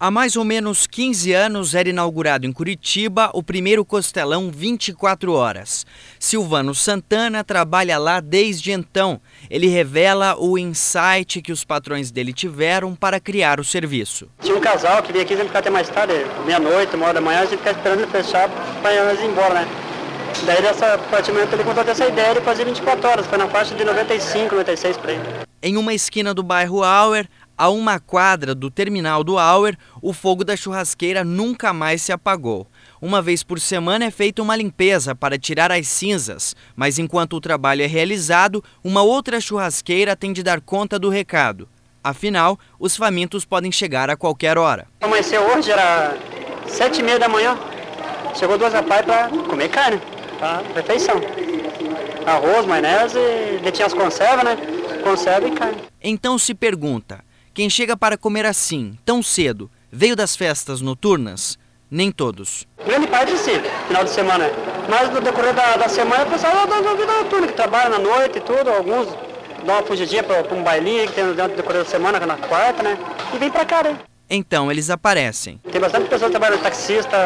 Há mais ou menos 15 anos era inaugurado em Curitiba o primeiro costelão 24 horas. Silvano Santana trabalha lá desde então. Ele revela o insight que os patrões dele tiveram para criar o serviço. Tinha um casal que vinha aqui sempre ficar até mais tarde, meia-noite, uma hora da manhã, a gente ficava esperando ele fechar para ir embora, né? Daí, nessa partir do momento, ele contou essa ideia de fazer 24 horas, foi na faixa de 95, 96 para ele. Em uma esquina do bairro Auer, a uma quadra do terminal do Auer, o fogo da churrasqueira nunca mais se apagou. Uma vez por semana é feita uma limpeza para tirar as cinzas, mas enquanto o trabalho é realizado, uma outra churrasqueira tem de dar conta do recado. Afinal, os famintos podem chegar a qualquer hora. Amanheceu hoje, era sete e meia da manhã. Chegou duas rapazes para comer carne, para refeição. Arroz, maionese, detinha as conservas, né? Conserva e carne. Então se pergunta, quem chega para comer assim, tão cedo, veio das festas noturnas? Nem todos. Grande parte sim, final de semana. Mas no decorrer da, da semana, o pessoal da, da vida noturna, que trabalha na noite e tudo, alguns dão uma fugidinha para um bailinho que tem no decorrer da semana, na quarta, né? E vem para cá, né? Então eles aparecem. Tem bastante pessoas que trabalham taxista,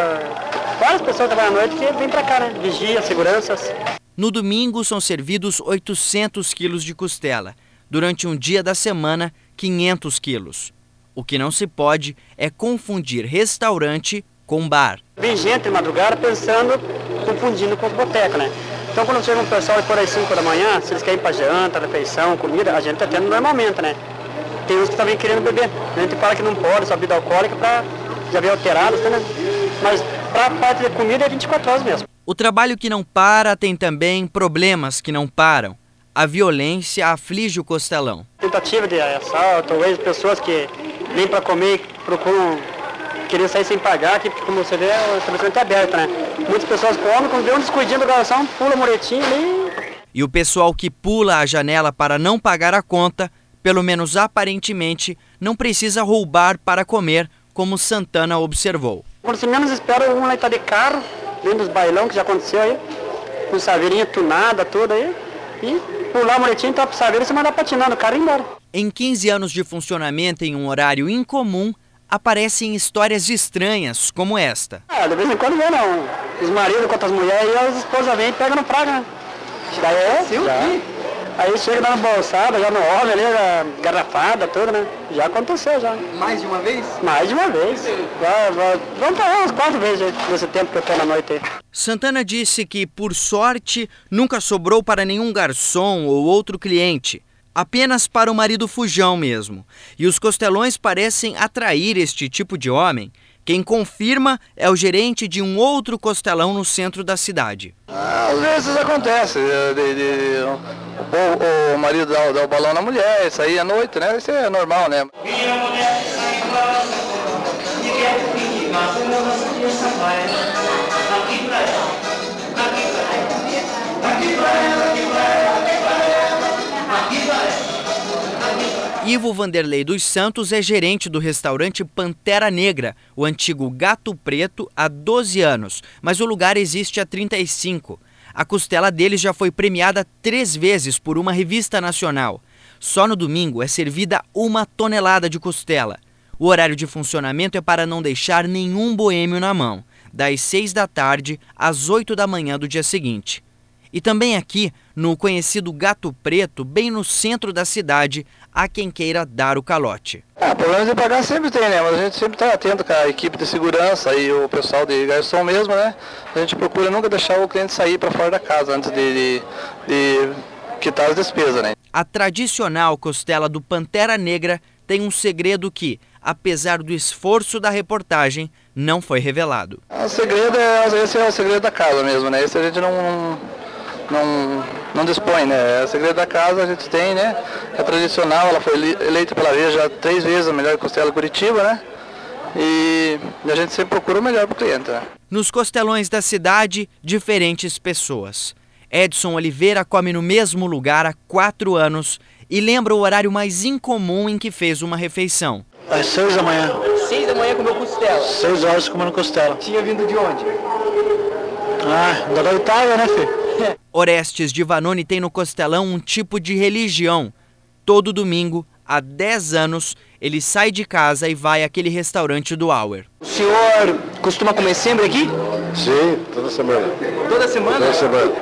várias pessoas que trabalham à noite que vêm para cá, né? Vigia, seguranças. No domingo são servidos 800 quilos de costela. Durante um dia da semana, 500 quilos. O que não se pode é confundir restaurante com bar. Vem gente de madrugada pensando, confundindo com boteca, né? Então quando chega um pessoal e por aí 5 da manhã, se eles querem ir para janta, refeição, comida, a gente está tendo normalmente, né? Tem uns que também querendo beber. A gente fala que não pode, só bebida alcoólica para já ver alterado, né? Mas para a parte de comida é 24 horas mesmo. O trabalho que não para tem também problemas que não param. A violência aflige o costelão. Tentativa de assalto, talvez pessoas que vêm para comer procuram querer sair sem pagar, que como você vê, o estabelecimento é aberto, né? Muitas pessoas comem, quando vê um descuidinho da garçom, pula a muretinha ali. E o pessoal que pula a janela para não pagar a conta, pelo menos aparentemente, não precisa roubar para comer, como Santana observou. Quando você menos espera, um lá está de carro, dentro dos bailão, que já aconteceu aí, com saveirinha tunada, toda aí, e pular a muletinha, entrar pro saveiro e se mandar patinando, o cara ir embora. Em 15 anos de funcionamento em um horário incomum, aparecem histórias estranhas como esta. Ah, de vez em quando vem não. Os maridos contra as mulheres e as esposas vêm e pegam no praga, né? Daí é, já. Aí chega dando bolsada, já no homem ali, garrafada, tudo, né? Já aconteceu já. Mais de uma vez? Mais de uma vez. Vamos para umas quatro vezes nesse tempo que eu tô na noite. Santana disse que, por sorte, nunca sobrou para nenhum garçom ou outro cliente. Apenas para o marido fujão mesmo. E os costelões parecem atrair este tipo de homem quem confirma é o gerente de um outro costelão no centro da cidade. Às vezes acontece, de, de, de, o, o, marido dá, dá, o balão na mulher, sair à noite, né? Isso é normal, né? Minha mulher sai e quer mas eu não aqui pra ela, aqui pra ela, aqui pra ela. Ivo Vanderlei dos Santos é gerente do restaurante Pantera Negra, o antigo Gato Preto, há 12 anos, mas o lugar existe há 35. A costela deles já foi premiada três vezes por uma revista nacional. Só no domingo é servida uma tonelada de costela. O horário de funcionamento é para não deixar nenhum boêmio na mão, das 6 da tarde às 8 da manhã do dia seguinte. E também aqui, no conhecido Gato Preto, bem no centro da cidade, há quem queira dar o calote. Ah, problemas de pagar sempre tem, né? Mas a gente sempre está atento com a equipe de segurança e o pessoal de garçom mesmo, né? A gente procura nunca deixar o cliente sair para fora da casa antes de, de, de quitar as despesas, né? A tradicional costela do Pantera Negra tem um segredo que, apesar do esforço da reportagem, não foi revelado. O segredo é, esse é o segredo da casa mesmo, né? Esse a gente não não, não dispõe, né? É segredo da casa a gente tem, né? É tradicional, ela foi eleita pela Veja três vezes a melhor costela Curitiba, né? E a gente sempre procura o melhor para o cliente. Né? Nos costelões da cidade, diferentes pessoas. Edson Oliveira come no mesmo lugar há quatro anos e lembra o horário mais incomum em que fez uma refeição. Às seis da manhã. Seis da manhã comeu costela? Seis horas comendo costela. Tinha vindo de onde? Ah, da Itália, né, filho? Orestes de Vanoni tem no Costelão um tipo de religião. Todo domingo, há 10 anos, ele sai de casa e vai àquele restaurante do Auer. O senhor costuma comer sempre aqui? Sim, toda semana. Toda semana? Toda semana.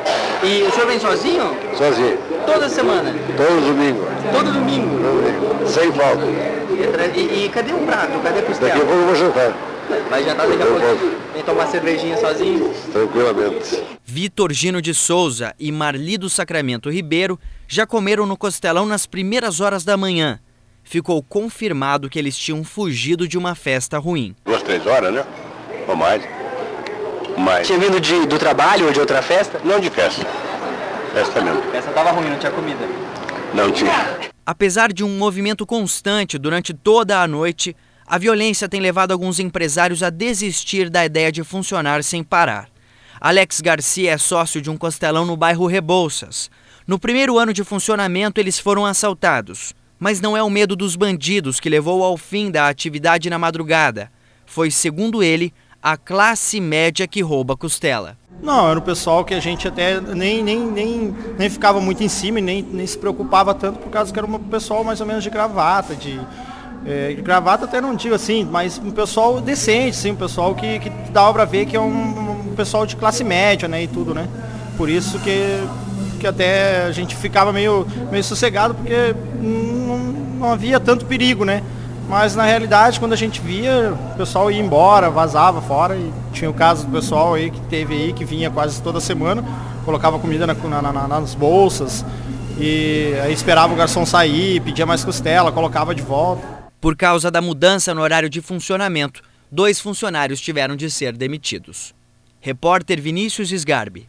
E o senhor vem sozinho? Sozinho. Toda semana? Todo domingo. Todo domingo? Todo domingo. Sem falta. E, e, e cadê o prato? Cadê a costela? Daqui a pouco eu vou jantar. Vai jantar daqui a Daqui a pouco. Vem tomar cervejinha sozinho? Tranquilamente. Vitor Gino de Souza e Marli do Sacramento Ribeiro já comeram no costelão nas primeiras horas da manhã. Ficou confirmado que eles tinham fugido de uma festa ruim. Duas, três horas, né? Ou mais. Mais. Tinha vindo de, do trabalho ou de outra festa? Não de festa. Festa mesmo. Festa tava ruim, não tinha comida. Não tinha. Apesar de um movimento constante durante toda a noite, a violência tem levado alguns empresários a desistir da ideia de funcionar sem parar. Alex Garcia é sócio de um costelão no bairro Rebouças. No primeiro ano de funcionamento, eles foram assaltados. Mas não é o medo dos bandidos que levou ao fim da atividade na madrugada. Foi, segundo ele, a classe média que rouba costela. Não, era o pessoal que a gente até nem, nem, nem, nem ficava muito em cima e nem, nem se preocupava tanto por causa que era um pessoal mais ou menos de gravata, de, é, gravata até não digo assim, mas um pessoal decente, sim, um pessoal que, que dava para ver que é um, um, pessoal de classe média, né, e tudo, né. Por isso que, que até a gente ficava meio, meio sossegado, porque não, não havia tanto perigo, né. Mas na realidade, quando a gente via, o pessoal ia embora, vazava fora e tinha o caso do pessoal aí que teve aí, que vinha quase toda semana, colocava comida na, na, na, nas bolsas e aí esperava o garçom sair, pedia mais costela, colocava de volta. Por causa da mudança no horário de funcionamento, dois funcionários tiveram de ser demitidos. Repórter Vinícius Sgarbi.